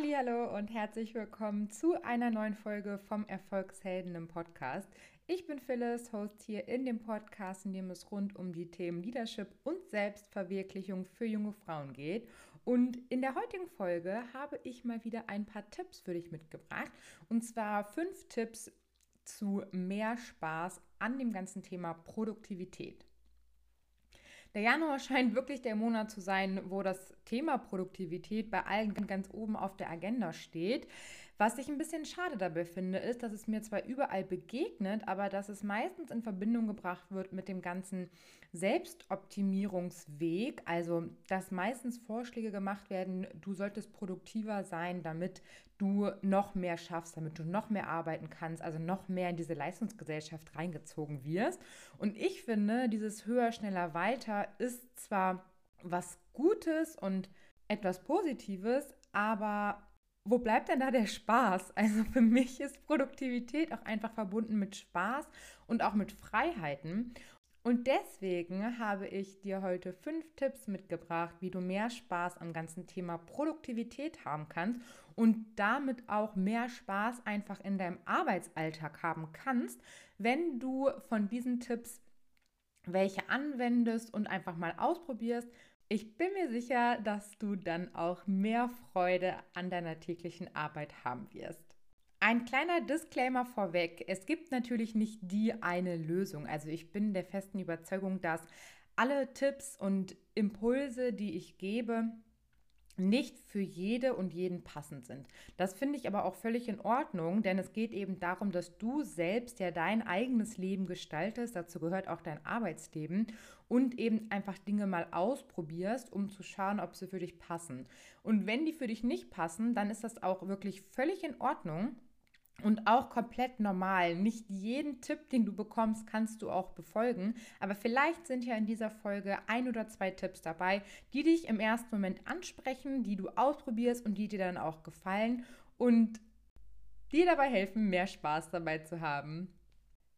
Hallo und herzlich willkommen zu einer neuen Folge vom Erfolgshelden im Podcast. Ich bin Phyllis, Host hier in dem Podcast, in dem es rund um die Themen Leadership und Selbstverwirklichung für junge Frauen geht. Und in der heutigen Folge habe ich mal wieder ein paar Tipps für dich mitgebracht. Und zwar fünf Tipps zu mehr Spaß an dem ganzen Thema Produktivität. Der Januar scheint wirklich der Monat zu sein, wo das Thema Produktivität bei allen ganz oben auf der Agenda steht. Was ich ein bisschen schade dabei finde, ist, dass es mir zwar überall begegnet, aber dass es meistens in Verbindung gebracht wird mit dem ganzen Selbstoptimierungsweg. Also, dass meistens Vorschläge gemacht werden, du solltest produktiver sein, damit du noch mehr schaffst, damit du noch mehr arbeiten kannst, also noch mehr in diese Leistungsgesellschaft reingezogen wirst. Und ich finde, dieses höher, schneller, weiter ist zwar was Gutes und etwas Positives, aber wo bleibt denn da der Spaß? Also für mich ist Produktivität auch einfach verbunden mit Spaß und auch mit Freiheiten. Und deswegen habe ich dir heute fünf Tipps mitgebracht, wie du mehr Spaß am ganzen Thema Produktivität haben kannst und damit auch mehr Spaß einfach in deinem Arbeitsalltag haben kannst, wenn du von diesen Tipps welche anwendest und einfach mal ausprobierst, ich bin mir sicher, dass du dann auch mehr Freude an deiner täglichen Arbeit haben wirst. Ein kleiner Disclaimer vorweg. Es gibt natürlich nicht die eine Lösung. Also ich bin der festen Überzeugung, dass alle Tipps und Impulse, die ich gebe, nicht für jede und jeden passend sind. Das finde ich aber auch völlig in Ordnung, denn es geht eben darum, dass du selbst ja dein eigenes Leben gestaltest. Dazu gehört auch dein Arbeitsleben und eben einfach Dinge mal ausprobierst, um zu schauen, ob sie für dich passen. Und wenn die für dich nicht passen, dann ist das auch wirklich völlig in Ordnung. Und auch komplett normal. Nicht jeden Tipp, den du bekommst, kannst du auch befolgen. Aber vielleicht sind ja in dieser Folge ein oder zwei Tipps dabei, die dich im ersten Moment ansprechen, die du ausprobierst und die dir dann auch gefallen und dir dabei helfen, mehr Spaß dabei zu haben.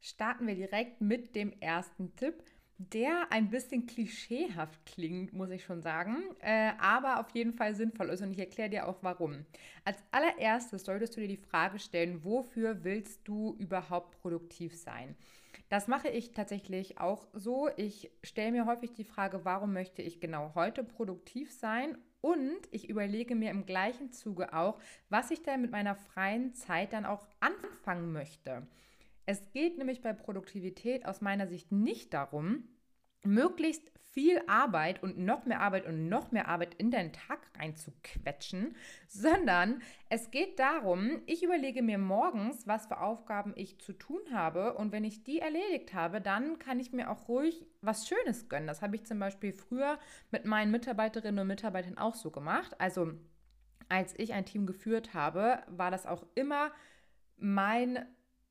Starten wir direkt mit dem ersten Tipp der ein bisschen klischeehaft klingt, muss ich schon sagen, äh, aber auf jeden Fall sinnvoll ist und ich erkläre dir auch warum. Als allererstes solltest du dir die Frage stellen, wofür willst du überhaupt produktiv sein? Das mache ich tatsächlich auch so. Ich stelle mir häufig die Frage, warum möchte ich genau heute produktiv sein? Und ich überlege mir im gleichen Zuge auch, was ich denn mit meiner freien Zeit dann auch anfangen möchte. Es geht nämlich bei Produktivität aus meiner Sicht nicht darum, möglichst viel Arbeit und noch mehr Arbeit und noch mehr Arbeit in deinen Tag reinzuquetschen, sondern es geht darum, ich überlege mir morgens, was für Aufgaben ich zu tun habe und wenn ich die erledigt habe, dann kann ich mir auch ruhig was Schönes gönnen. Das habe ich zum Beispiel früher mit meinen Mitarbeiterinnen und Mitarbeitern auch so gemacht. Also als ich ein Team geführt habe, war das auch immer mein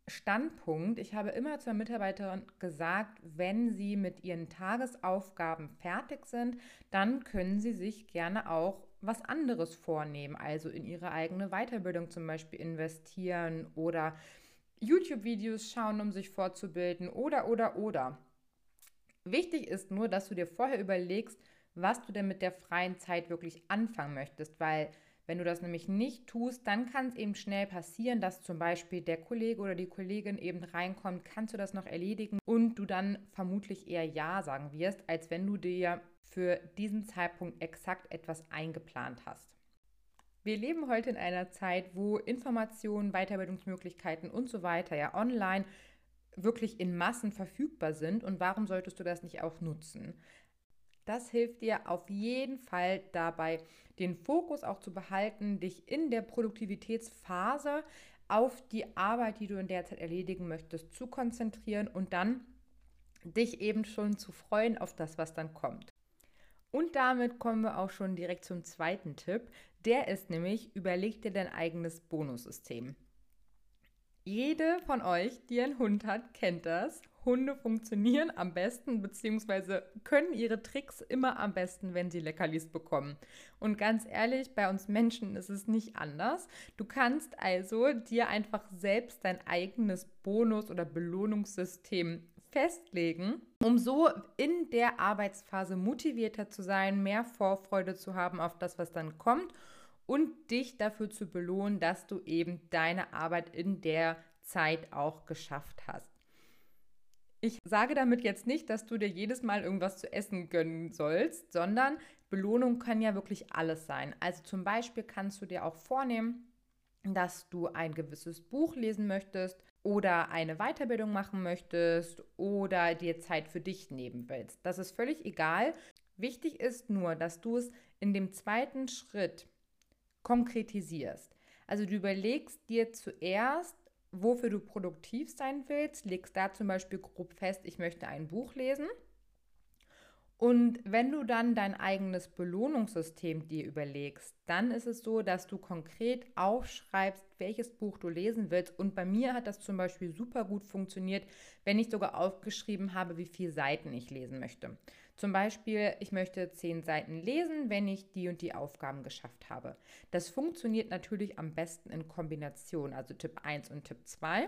Standpunkt. Ich habe immer zur Mitarbeiterin gesagt, wenn sie mit ihren Tagesaufgaben fertig sind, dann können sie sich gerne auch was anderes vornehmen, also in ihre eigene Weiterbildung zum Beispiel investieren oder YouTube-Videos schauen, um sich fortzubilden oder oder oder. Wichtig ist nur, dass du dir vorher überlegst, was du denn mit der freien Zeit wirklich anfangen möchtest, weil wenn du das nämlich nicht tust, dann kann es eben schnell passieren, dass zum Beispiel der Kollege oder die Kollegin eben reinkommt, kannst du das noch erledigen und du dann vermutlich eher Ja sagen wirst, als wenn du dir für diesen Zeitpunkt exakt etwas eingeplant hast. Wir leben heute in einer Zeit, wo Informationen, Weiterbildungsmöglichkeiten und so weiter ja online wirklich in Massen verfügbar sind und warum solltest du das nicht auch nutzen? Das hilft dir auf jeden Fall dabei, den Fokus auch zu behalten, dich in der Produktivitätsphase auf die Arbeit, die du in der Zeit erledigen möchtest, zu konzentrieren und dann dich eben schon zu freuen auf das, was dann kommt. Und damit kommen wir auch schon direkt zum zweiten Tipp. Der ist nämlich, überleg dir dein eigenes Bonussystem. Jede von euch, die einen Hund hat, kennt das. Hunde funktionieren am besten bzw. können ihre Tricks immer am besten, wenn sie Leckerlis bekommen. Und ganz ehrlich, bei uns Menschen ist es nicht anders. Du kannst also dir einfach selbst dein eigenes Bonus- oder Belohnungssystem festlegen, um so in der Arbeitsphase motivierter zu sein, mehr Vorfreude zu haben auf das, was dann kommt und dich dafür zu belohnen, dass du eben deine Arbeit in der Zeit auch geschafft hast. Ich sage damit jetzt nicht, dass du dir jedes Mal irgendwas zu essen gönnen sollst, sondern Belohnung kann ja wirklich alles sein. Also zum Beispiel kannst du dir auch vornehmen, dass du ein gewisses Buch lesen möchtest oder eine Weiterbildung machen möchtest oder dir Zeit für dich nehmen willst. Das ist völlig egal. Wichtig ist nur, dass du es in dem zweiten Schritt konkretisierst. Also du überlegst dir zuerst, wofür du produktiv sein willst, legst da zum Beispiel grob fest, ich möchte ein Buch lesen und wenn du dann dein eigenes Belohnungssystem dir überlegst, dann ist es so, dass du konkret aufschreibst, welches Buch du lesen willst. Und bei mir hat das zum Beispiel super gut funktioniert, wenn ich sogar aufgeschrieben habe, wie viele Seiten ich lesen möchte. Zum Beispiel, ich möchte zehn Seiten lesen, wenn ich die und die Aufgaben geschafft habe. Das funktioniert natürlich am besten in Kombination, also Tipp 1 und Tipp 2.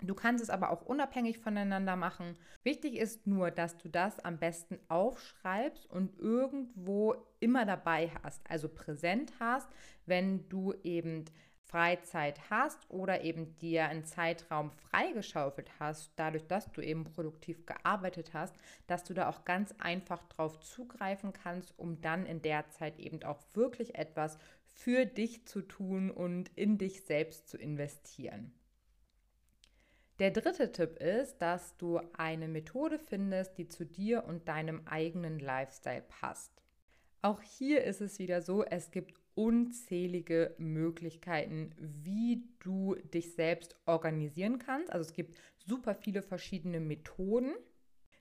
Du kannst es aber auch unabhängig voneinander machen. Wichtig ist nur, dass du das am besten aufschreibst und irgendwo immer dabei hast, also präsent hast, wenn du eben Freizeit hast oder eben dir einen Zeitraum freigeschaufelt hast, dadurch, dass du eben produktiv gearbeitet hast, dass du da auch ganz einfach drauf zugreifen kannst, um dann in der Zeit eben auch wirklich etwas für dich zu tun und in dich selbst zu investieren. Der dritte Tipp ist, dass du eine Methode findest, die zu dir und deinem eigenen Lifestyle passt. Auch hier ist es wieder so, es gibt unzählige Möglichkeiten, wie du dich selbst organisieren kannst. Also es gibt super viele verschiedene Methoden.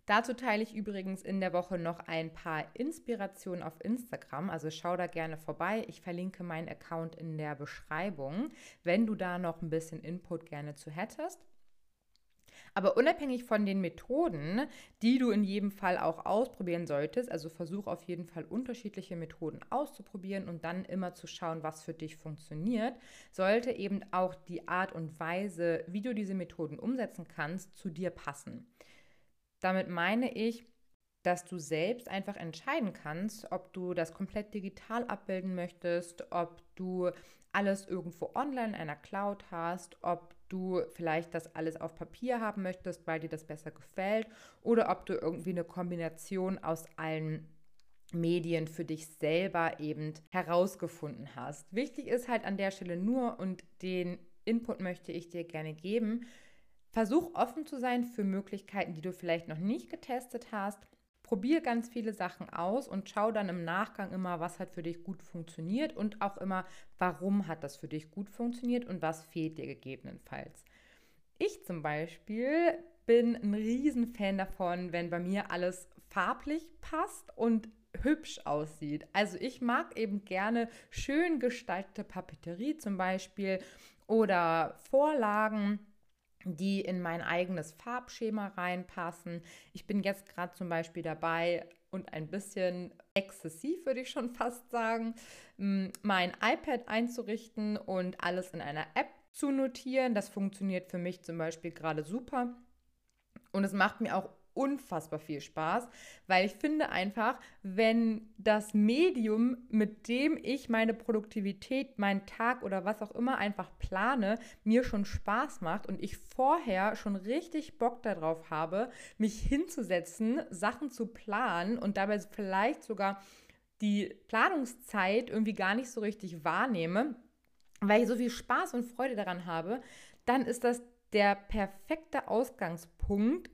Dazu teile ich übrigens in der Woche noch ein paar Inspirationen auf Instagram. Also schau da gerne vorbei. Ich verlinke meinen Account in der Beschreibung, wenn du da noch ein bisschen Input gerne zu hättest. Aber unabhängig von den Methoden, die du in jedem Fall auch ausprobieren solltest, also versuch auf jeden Fall unterschiedliche Methoden auszuprobieren und dann immer zu schauen, was für dich funktioniert, sollte eben auch die Art und Weise, wie du diese Methoden umsetzen kannst, zu dir passen. Damit meine ich, dass du selbst einfach entscheiden kannst, ob du das komplett digital abbilden möchtest, ob du alles irgendwo online in einer Cloud hast, ob du vielleicht das alles auf Papier haben möchtest, weil dir das besser gefällt, oder ob du irgendwie eine Kombination aus allen Medien für dich selber eben herausgefunden hast. Wichtig ist halt an der Stelle nur, und den Input möchte ich dir gerne geben, versuch offen zu sein für Möglichkeiten, die du vielleicht noch nicht getestet hast probier ganz viele Sachen aus und schau dann im Nachgang immer, was hat für dich gut funktioniert und auch immer, warum hat das für dich gut funktioniert und was fehlt dir gegebenenfalls. Ich zum Beispiel bin ein Riesenfan davon, wenn bei mir alles farblich passt und hübsch aussieht. Also ich mag eben gerne schön gestaltete Papeterie zum Beispiel oder Vorlagen die in mein eigenes Farbschema reinpassen. Ich bin jetzt gerade zum Beispiel dabei und ein bisschen exzessiv, würde ich schon fast sagen, mein iPad einzurichten und alles in einer App zu notieren. Das funktioniert für mich zum Beispiel gerade super. Und es macht mir auch unfassbar viel Spaß, weil ich finde einfach, wenn das Medium, mit dem ich meine Produktivität, meinen Tag oder was auch immer einfach plane, mir schon Spaß macht und ich vorher schon richtig Bock darauf habe, mich hinzusetzen, Sachen zu planen und dabei vielleicht sogar die Planungszeit irgendwie gar nicht so richtig wahrnehme, weil ich so viel Spaß und Freude daran habe, dann ist das der perfekte Ausgangspunkt,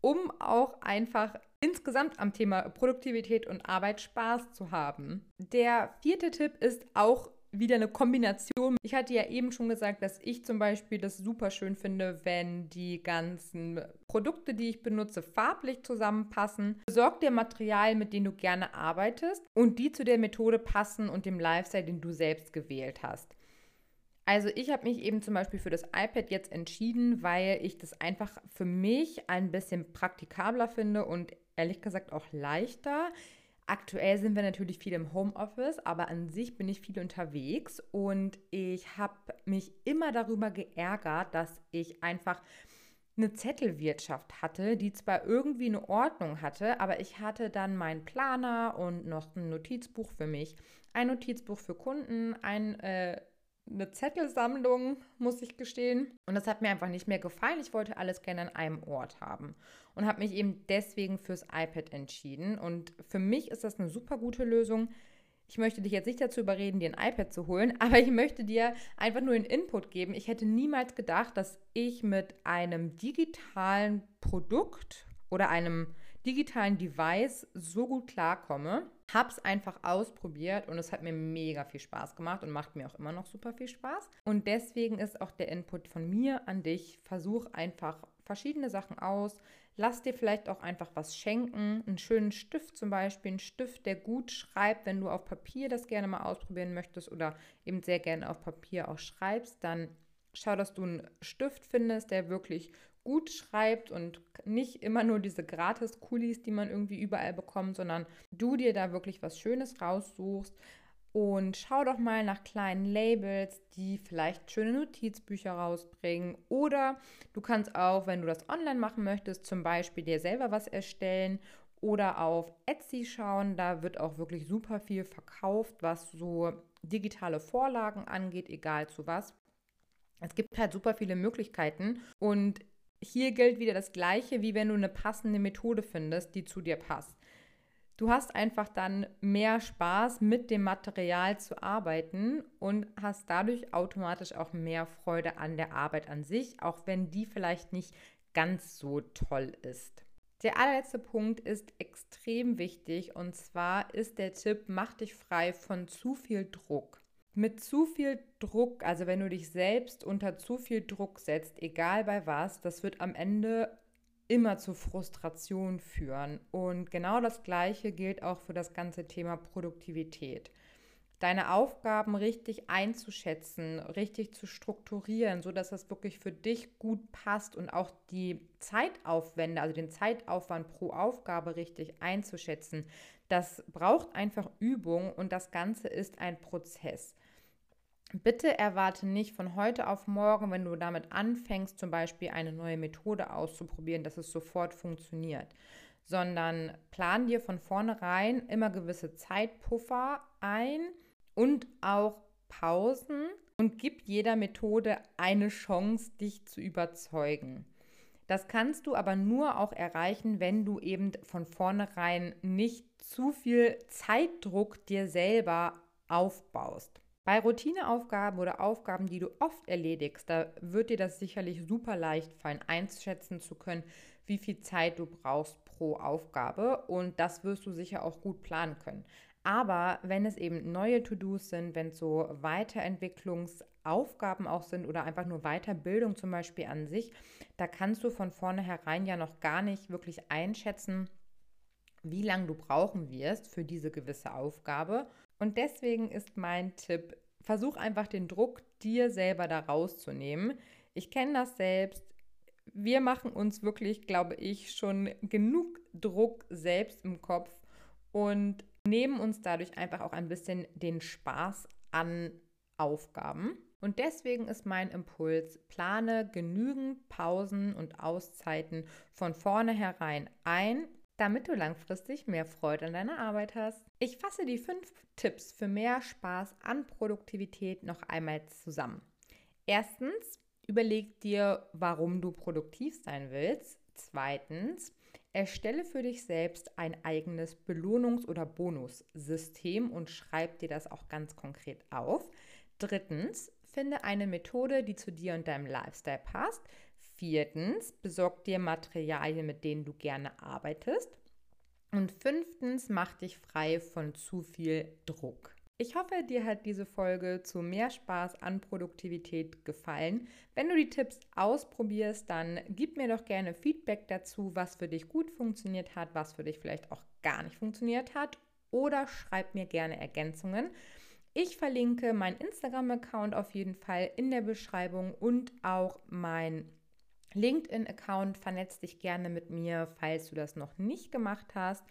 um auch einfach insgesamt am Thema Produktivität und Arbeit Spaß zu haben. Der vierte Tipp ist auch wieder eine Kombination. Ich hatte ja eben schon gesagt, dass ich zum Beispiel das super schön finde, wenn die ganzen Produkte, die ich benutze, farblich zusammenpassen. Besorg dir Material, mit denen du gerne arbeitest und die zu der Methode passen und dem Lifestyle, den du selbst gewählt hast. Also ich habe mich eben zum Beispiel für das iPad jetzt entschieden, weil ich das einfach für mich ein bisschen praktikabler finde und ehrlich gesagt auch leichter. Aktuell sind wir natürlich viel im Homeoffice, aber an sich bin ich viel unterwegs und ich habe mich immer darüber geärgert, dass ich einfach eine Zettelwirtschaft hatte, die zwar irgendwie eine Ordnung hatte, aber ich hatte dann meinen Planer und noch ein Notizbuch für mich, ein Notizbuch für Kunden, ein, äh, eine Zettelsammlung, muss ich gestehen. Und das hat mir einfach nicht mehr gefallen. Ich wollte alles gerne an einem Ort haben und habe mich eben deswegen fürs iPad entschieden. Und für mich ist das eine super gute Lösung. Ich möchte dich jetzt nicht dazu überreden, dir ein iPad zu holen, aber ich möchte dir einfach nur einen Input geben. Ich hätte niemals gedacht, dass ich mit einem digitalen Produkt oder einem digitalen Device so gut klarkomme. Hab's einfach ausprobiert und es hat mir mega viel Spaß gemacht und macht mir auch immer noch super viel Spaß. Und deswegen ist auch der Input von mir an dich. Versuch einfach verschiedene Sachen aus. Lass dir vielleicht auch einfach was schenken. Einen schönen Stift zum Beispiel. Einen Stift, der gut schreibt. Wenn du auf Papier das gerne mal ausprobieren möchtest oder eben sehr gerne auf Papier auch schreibst, dann schau, dass du einen Stift findest, der wirklich gut schreibt und nicht immer nur diese Gratis-Kulis, die man irgendwie überall bekommt, sondern du dir da wirklich was Schönes raussuchst, und schau doch mal nach kleinen Labels, die vielleicht schöne Notizbücher rausbringen. Oder du kannst auch, wenn du das online machen möchtest, zum Beispiel dir selber was erstellen oder auf Etsy schauen. Da wird auch wirklich super viel verkauft, was so digitale Vorlagen angeht, egal zu was. Es gibt halt super viele Möglichkeiten und hier gilt wieder das Gleiche, wie wenn du eine passende Methode findest, die zu dir passt. Du hast einfach dann mehr Spaß, mit dem Material zu arbeiten und hast dadurch automatisch auch mehr Freude an der Arbeit an sich, auch wenn die vielleicht nicht ganz so toll ist. Der allerletzte Punkt ist extrem wichtig und zwar ist der Tipp, mach dich frei von zu viel Druck. Mit zu viel Druck, also wenn du dich selbst unter zu viel Druck setzt, egal bei was, das wird am Ende immer zu Frustration führen. Und genau das Gleiche gilt auch für das ganze Thema Produktivität. Deine Aufgaben richtig einzuschätzen, richtig zu strukturieren, sodass das wirklich für dich gut passt und auch die Zeitaufwände, also den Zeitaufwand pro Aufgabe richtig einzuschätzen, das braucht einfach Übung und das Ganze ist ein Prozess. Bitte erwarte nicht von heute auf morgen, wenn du damit anfängst, zum Beispiel eine neue Methode auszuprobieren, dass es sofort funktioniert, sondern plan dir von vornherein immer gewisse Zeitpuffer ein und auch Pausen und gib jeder Methode eine Chance, dich zu überzeugen. Das kannst du aber nur auch erreichen, wenn du eben von vornherein nicht zu viel Zeitdruck dir selber aufbaust. Bei Routineaufgaben oder Aufgaben, die du oft erledigst, da wird dir das sicherlich super leicht fallen, einschätzen zu können, wie viel Zeit du brauchst pro Aufgabe und das wirst du sicher auch gut planen können. Aber wenn es eben neue To-Dos sind, wenn es so Weiterentwicklungsaufgaben auch sind oder einfach nur Weiterbildung zum Beispiel an sich, da kannst du von vornherein ja noch gar nicht wirklich einschätzen, wie lange du brauchen wirst für diese gewisse Aufgabe. Und deswegen ist mein Tipp, versuch einfach den Druck dir selber da rauszunehmen. Ich kenne das selbst. Wir machen uns wirklich, glaube ich, schon genug Druck selbst im Kopf und nehmen uns dadurch einfach auch ein bisschen den Spaß an Aufgaben. Und deswegen ist mein Impuls, plane genügend Pausen und Auszeiten von vornherein ein damit du langfristig mehr Freude an deiner Arbeit hast. Ich fasse die fünf Tipps für mehr Spaß an Produktivität noch einmal zusammen. Erstens, überleg dir, warum du produktiv sein willst. Zweitens, erstelle für dich selbst ein eigenes Belohnungs- oder Bonussystem und schreib dir das auch ganz konkret auf. Drittens, finde eine Methode, die zu dir und deinem Lifestyle passt. Viertens, besorg dir Materialien, mit denen du gerne arbeitest. Und fünftens, mach dich frei von zu viel Druck. Ich hoffe, dir hat diese Folge zu mehr Spaß an Produktivität gefallen. Wenn du die Tipps ausprobierst, dann gib mir doch gerne Feedback dazu, was für dich gut funktioniert hat, was für dich vielleicht auch gar nicht funktioniert hat oder schreib mir gerne Ergänzungen. Ich verlinke meinen Instagram-Account auf jeden Fall in der Beschreibung und auch mein LinkedIn-Account. Vernetz dich gerne mit mir, falls du das noch nicht gemacht hast.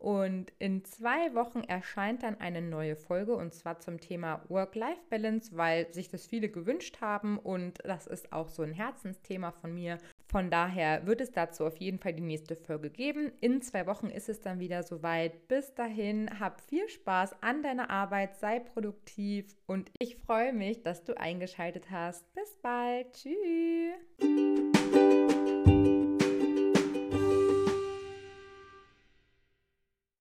Und in zwei Wochen erscheint dann eine neue Folge und zwar zum Thema Work-Life-Balance, weil sich das viele gewünscht haben und das ist auch so ein Herzensthema von mir. Von daher wird es dazu auf jeden Fall die nächste Folge geben. In zwei Wochen ist es dann wieder soweit. Bis dahin, hab viel Spaß an deiner Arbeit, sei produktiv und ich freue mich, dass du eingeschaltet hast. Bis bald. Tschüss.